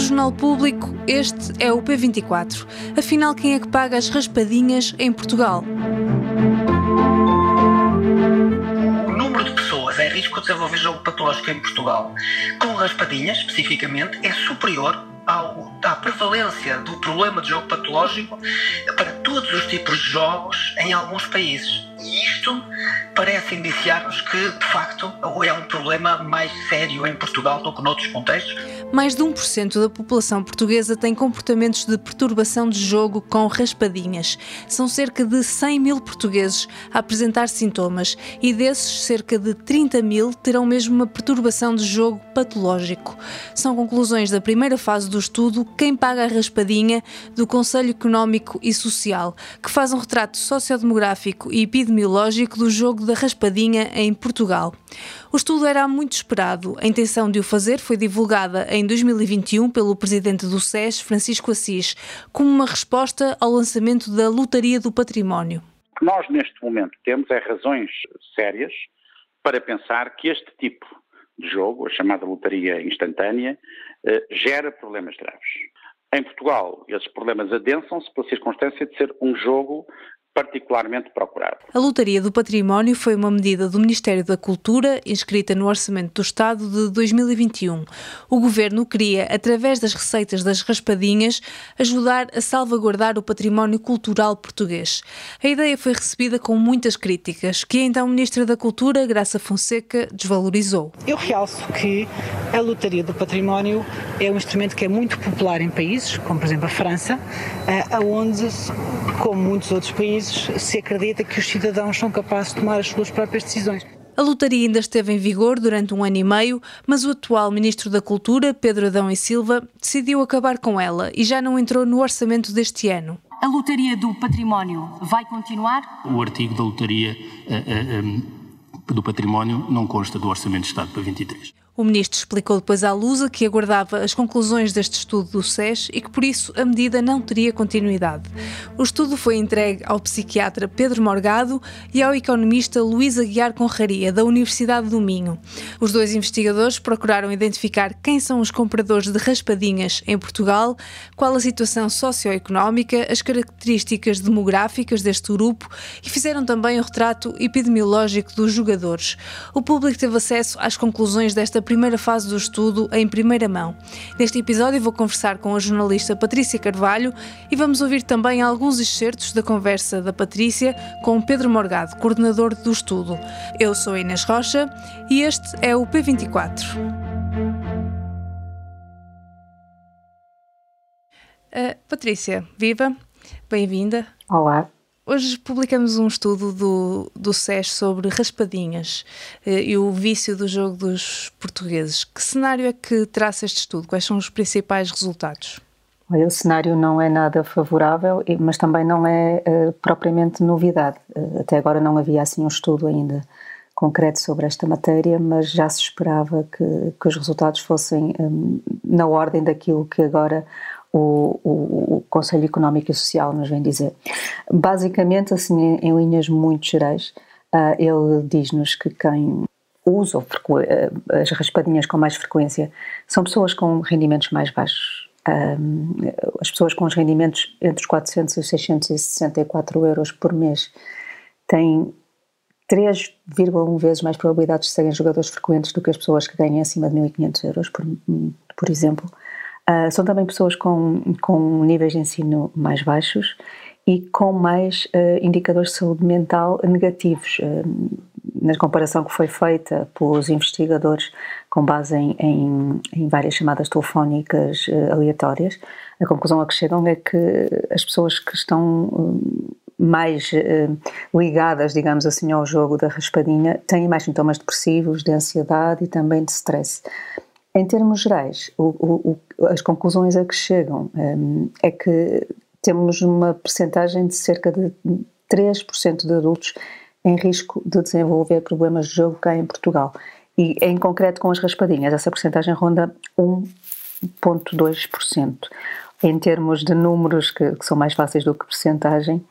Jornal Público, este é o P24. Afinal, quem é que paga as raspadinhas em Portugal? O número de pessoas em risco de desenvolver jogo patológico em Portugal, com raspadinhas especificamente, é superior ao, à prevalência do problema de jogo patológico para todos os tipos de jogos em alguns países. E isto parece indiciar-nos que, de facto, é um problema mais sério em Portugal do que noutros contextos. Mais de 1% da população portuguesa tem comportamentos de perturbação de jogo com raspadinhas. São cerca de 100 mil portugueses a apresentar sintomas e desses, cerca de 30 mil terão mesmo uma perturbação de jogo patológico. São conclusões da primeira fase do estudo Quem Paga a Raspadinha do Conselho Económico e Social, que faz um retrato sociodemográfico e epidemiológico do jogo da raspadinha em Portugal. O estudo era muito esperado. A intenção de o fazer foi divulgada em 2021 pelo presidente do SES, Francisco Assis, como uma resposta ao lançamento da Lotaria do Património. O que nós neste momento temos é razões sérias para pensar que este tipo de jogo, a chamada lotaria instantânea, eh, gera problemas graves. Em Portugal, esses problemas adensam-se pela circunstância de ser um jogo particularmente procurado. A Lotaria do Património foi uma medida do Ministério da Cultura, inscrita no Orçamento do Estado de 2021. O governo queria, através das receitas das raspadinhas, ajudar a salvaguardar o património cultural português. A ideia foi recebida com muitas críticas, que a então Ministra da Cultura, Graça Fonseca, desvalorizou. Eu realço que a Lotaria do Património é um instrumento que é muito popular em países, como por exemplo a França, eh, onde, como muitos outros países, se acredita que os cidadãos são capazes de tomar as suas próprias decisões. A lotaria ainda esteve em vigor durante um ano e meio, mas o atual Ministro da Cultura, Pedro Adão e Silva, decidiu acabar com ela e já não entrou no orçamento deste ano. A lotaria do património vai continuar? O artigo da lotaria uh, uh, um, do património não consta do orçamento de Estado para 23. O ministro explicou depois à Lusa que aguardava as conclusões deste estudo do SES e que por isso a medida não teria continuidade. O estudo foi entregue ao psiquiatra Pedro Morgado e ao economista Luís Aguiar Conraria, da Universidade do Minho. Os dois investigadores procuraram identificar quem são os compradores de raspadinhas em Portugal, qual a situação socioeconómica, as características demográficas deste grupo e fizeram também o retrato epidemiológico dos jogadores. O público teve acesso às conclusões desta esta primeira fase do estudo em primeira mão. Neste episódio vou conversar com a jornalista Patrícia Carvalho e vamos ouvir também alguns excertos da conversa da Patrícia com Pedro Morgado, coordenador do estudo. Eu sou Inês Rocha e este é o P24. Uh, Patrícia, viva, bem-vinda. Olá. Hoje publicamos um estudo do, do SES sobre raspadinhas eh, e o vício do jogo dos portugueses. Que cenário é que traça este estudo? Quais são os principais resultados? Olha, o cenário não é nada favorável, mas também não é uh, propriamente novidade. Uh, até agora não havia assim um estudo ainda concreto sobre esta matéria, mas já se esperava que, que os resultados fossem um, na ordem daquilo que agora o, o, o, Conselho Económico e Social nos vem dizer. Basicamente, assim, em, linhas muito gerais, uh, ele diz-nos que quem usa uh, as raspadinhas com mais frequência são pessoas com rendimentos mais baixos. Um, as pessoas com os rendimentos entre os 400 e os 664 euros por mês têm 3,1 vezes mais probabilidades de serem jogadores frequentes do que as pessoas que ganham acima de 1.500 euros, por, por exemplo. Uh, são também pessoas com, com níveis de ensino mais baixos e com mais uh, indicadores de saúde mental negativos. Uh, na comparação que foi feita pelos investigadores com base em, em, em várias chamadas telefónicas aleatórias, a conclusão a que chegam é que as pessoas que estão mais ligadas, digamos assim, ao jogo da raspadinha têm mais sintomas depressivos, de ansiedade e também de stress. Em termos gerais, o, o, as conclusões a que chegam um, é que temos uma percentagem de cerca de 3% de adultos em risco de desenvolver problemas de jogo cá em Portugal. E em concreto com as raspadinhas, essa percentagem ronda 1,2%. Em termos de números que, que, são mais fáceis do que percentagem,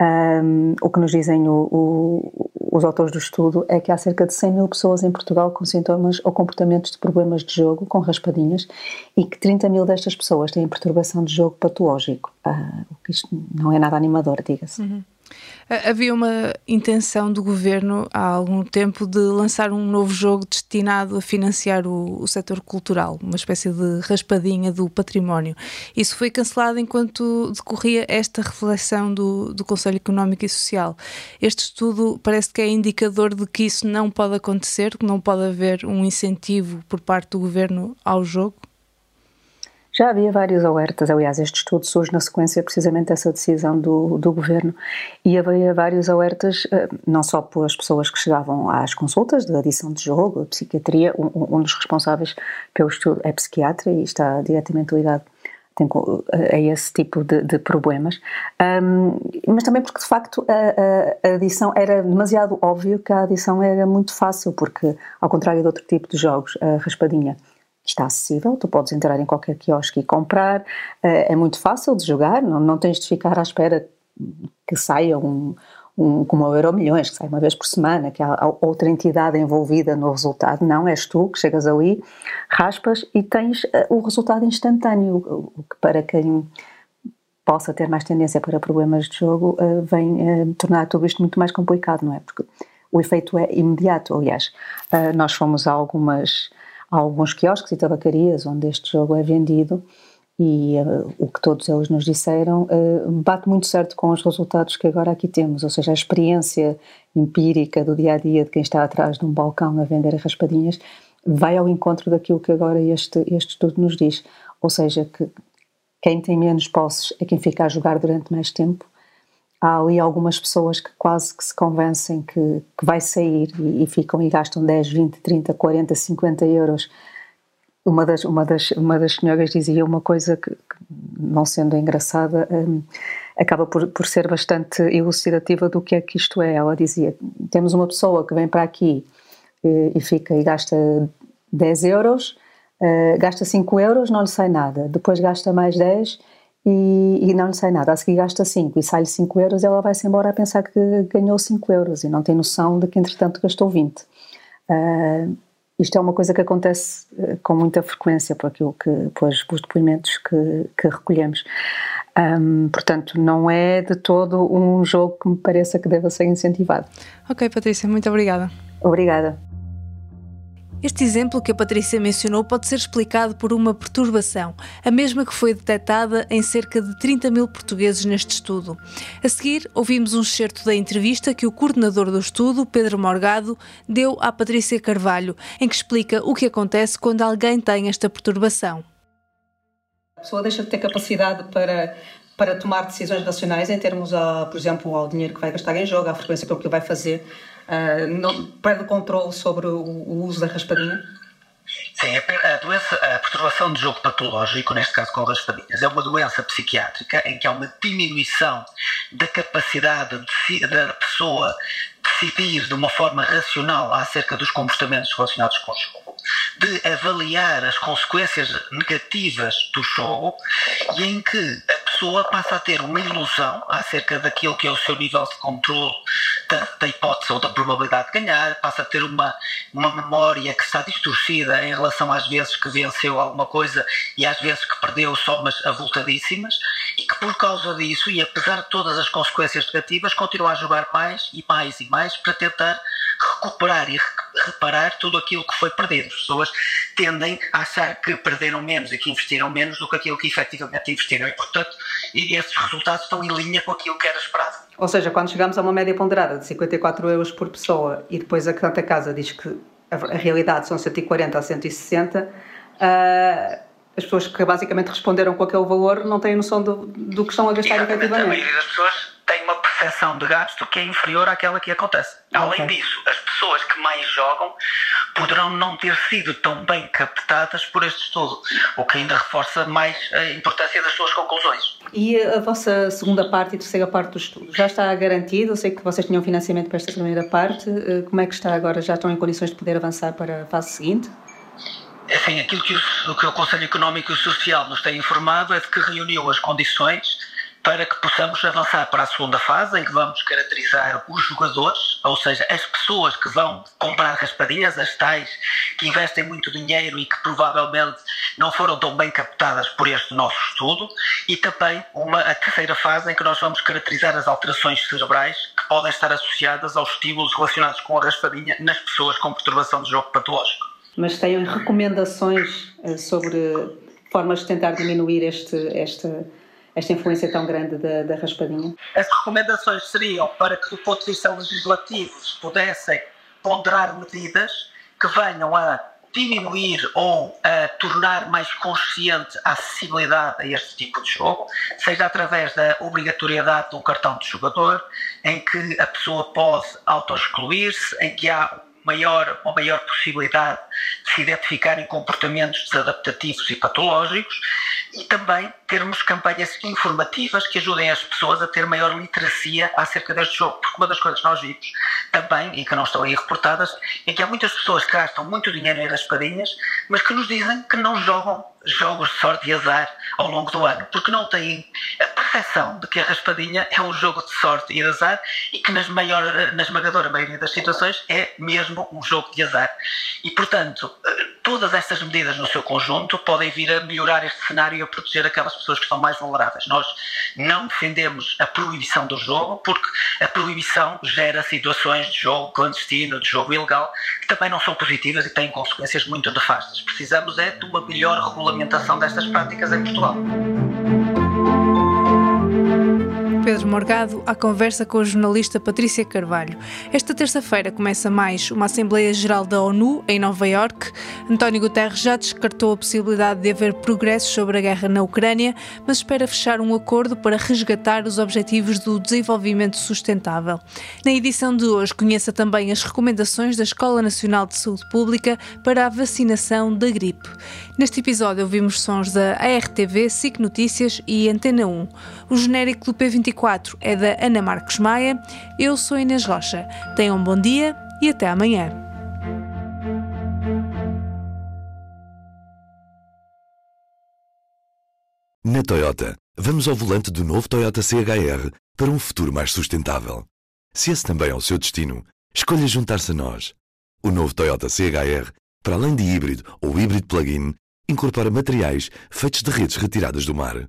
um, o que nos dizem o, o, os autores do estudo é que há cerca de 100 mil pessoas em Portugal com sintomas ou comportamentos de problemas de jogo, com raspadinhas, e que 30 mil destas pessoas têm perturbação de jogo patológico. Uh, isto não é nada animador, diga-se. Uhum. Havia uma intenção do governo há algum tempo de lançar um novo jogo destinado a financiar o, o setor cultural, uma espécie de raspadinha do património. Isso foi cancelado enquanto decorria esta reflexão do, do Conselho Económico e Social. Este estudo parece que é indicador de que isso não pode acontecer, que não pode haver um incentivo por parte do governo ao jogo? Já havia vários alertas, aliás, este estudo surge na sequência precisamente dessa decisão do, do governo. E havia vários alertas, eh, não só pelas pessoas que chegavam às consultas de adição de jogo, psiquiatria, um, um dos responsáveis pelo estudo é psiquiatra e está diretamente ligado a esse tipo de, de problemas, um, mas também porque de facto a, a, adição era demasiado óbvio que a adição era muito fácil, porque ao contrário de outro tipo de jogos, a raspadinha está acessível, tu podes entrar em qualquer quiosque e comprar, eh, é muito fácil de jogar, não, não tens de ficar à espera que saia um, um, como o Euro Milhões, que sai uma vez por semana, que há outra entidade envolvida no resultado. Não, és tu que chegas ali, raspas e tens eh, o resultado instantâneo, o que para quem possa ter mais tendência para problemas de jogo eh, vem tornar tudo isto muito mais complicado, não é? Porque o efeito é imediato. Aliás, nós fomos a algumas Há alguns quiosques e tabacarias onde este jogo é vendido e uh, o que todos eles nos disseram uh, bate muito certo com os resultados que agora aqui temos, ou seja, a experiência empírica do dia a dia de quem está atrás de um balcão a vender raspadinhas vai ao encontro daquilo que agora este, este estudo nos diz, ou seja, que quem tem menos posses é quem fica a jogar durante mais tempo há ali algumas pessoas que quase que se convencem que, que vai sair e, e, ficam e gastam 10, 20, 30, 40, 50 euros. Uma das, uma das, uma das senhoras dizia uma coisa que, que não sendo engraçada, um, acaba por, por ser bastante elucidativa do que é que isto é. Ela dizia: temos uma pessoa que vem para aqui e, e fica e gasta 10 euros, uh, gasta 5 euros, não lhe sai nada. Depois gasta mais 10 e, e, não lhe sai nada. A seguir gasta 5 e sai-lhe 5 euros, ela vai-se embora a pensar que ganhou 5 euros e não tem noção de que, entretanto, gastou 20. Uh, ah, isto é uma coisa que acontece uh, com muita frequência, por aquilo que, pelos, pelos depoimentos que, que recolhemos. Um, portanto, não é de todo um jogo que me pareça que deva ser incentivado. Ok, Patrícia, muito obrigada. Obrigada. Este exemplo que a Patrícia mencionou pode ser explicado por uma perturbação, a mesma que foi detectada em cerca de 30 mil portugueses neste estudo. A seguir, ouvimos um excerto da entrevista que o coordenador do estudo, Pedro Morgado, deu à Patrícia Carvalho, em que explica o que acontece quando alguém tem esta perturbação. A pessoa deixa de ter capacidade para para tomar decisões racionais em termos, a, por exemplo, ao dinheiro que vai gastar em jogo, à frequência com que vai fazer, uh, não, perde o controle sobre o, o uso da raspadinha? Sim, a, doença, a perturbação de jogo patológico, neste caso com raspadinhas, é uma doença psiquiátrica em que há uma diminuição da capacidade de, da pessoa decidir de uma forma racional acerca dos comportamentos relacionados com o jogo, de avaliar as consequências negativas do jogo e em que a pessoa passa a ter uma ilusão acerca daquilo que é o seu nível de controle da, hipótese ou da probabilidade de ganhar, passa a ter uma, uma memória que está distorcida em relação às vezes que venceu alguma coisa e às vezes que perdeu somas avultadíssimas e que por causa disso e apesar de todas as consequências negativas continua a jogar mais e mais e mais para tentar recuperar e reparar tudo aquilo que foi perdido. As pessoas tendem a achar que perderam menos e que investiram menos do que aquilo que efetivamente investiram e, portanto, esses resultados estão em linha com aquilo que era esperado. Ou seja, quando chegamos a uma média ponderada de 54 euros por pessoa e depois a Santa Casa diz que a, realidade são 140 a 160, uh, as pessoas que basicamente responderam com aquele valor não têm noção do, do que estão a gastar Exatamente, efetivamente. A maioria das pessoas percepção de gasto que é inferior àquela que acontece. Além okay. disso, as pessoas que mais jogam poderão não ter sido tão bem captadas por este estudo, o que ainda reforça mais a importância das suas conclusões. E a vossa segunda parte e terceira parte do estudo já está garantido? Eu sei que vocês tinham financiamento para esta primeira parte. Eh, como é que está agora? Já estão em condições de poder avançar para a fase seguinte? Enfim, aquilo que o, que o Conselho Económico e Social nos tem informado é de que reuniu as condições para que possamos avançar para a segunda fase, em que vamos caracterizar os jogadores, ou seja, as pessoas que vão comprar raspadinhas, as tais que investem muito dinheiro e que provavelmente não foram tão bem captadas por este nosso estudo, e também uma, a terceira fase em que nós vamos caracterizar as alterações cerebrais que podem estar associadas aos estímulos relacionados com a raspadinha nas pessoas com perturbação de jogo patológico. Mas têm recomendações eh, sobre formas de tentar diminuir este, este esta influência tão grande da, da raspadinha? As recomendações seriam para que, do ponto de vista legislativo, se pudessem ponderar medidas que venham a diminuir ou a tornar mais consciente a acessibilidade a este tipo de jogo, seja através da obrigatoriedade de um cartão de jogador, em que a pessoa pode auto-excluir-se, em que há maior, uma maior possibilidade de se identificar em comportamentos desadaptativos e patológicos e também termos campanhas informativas que ajudem as pessoas a ter maior literacia acerca deste jogo. Porque uma das coisas que nós vimos também, e que não estão aí reportadas, é que há muitas pessoas que gastam muito dinheiro em raspadinhas, mas que nos dizem que não jogam jogos de sorte e azar ao longo do ano, porque não têm a percepção de que a raspadinha é um jogo de sorte e de azar e que nas maior, na esmagadora maioria das situações é mesmo um jogo de azar. E, portanto, todas estas medidas no seu conjunto podem vir a melhorar este cenário e a proteger aquelas pessoas que estão mais vulneráveis. Nós não defendemos a proibição do jogo, porque a proibição gera situações de jogo clandestino, de jogo ilegal, que também não são positivas e têm consequências muito nefastas. Precisamos é de uma melhor regulamentação destas práticas em Portugal. Pedro Morgado à conversa com a jornalista Patrícia Carvalho. Esta terça-feira começa mais uma Assembleia Geral da ONU em Nova Iorque. António Guterres já descartou a possibilidade de haver progressos sobre a guerra na Ucrânia, mas espera fechar um acordo para resgatar os objetivos do desenvolvimento sustentável. Na edição de hoje, conheça também as recomendações da Escola Nacional de Saúde Pública para a vacinação da gripe. Neste episódio ouvimos sons da ARTV, SIC Notícias e Antena 1. O genérico do P24 24 é da Ana Marcos Maia. Eu sou Inês Rocha. Tenham um bom dia e até amanhã. Na Toyota, vamos ao volante do novo Toyota CHR para um futuro mais sustentável. Se esse também é o seu destino, escolha juntar-se a nós. O novo Toyota CHR, para além de híbrido ou híbrido plug-in, incorpora materiais feitos de redes retiradas do mar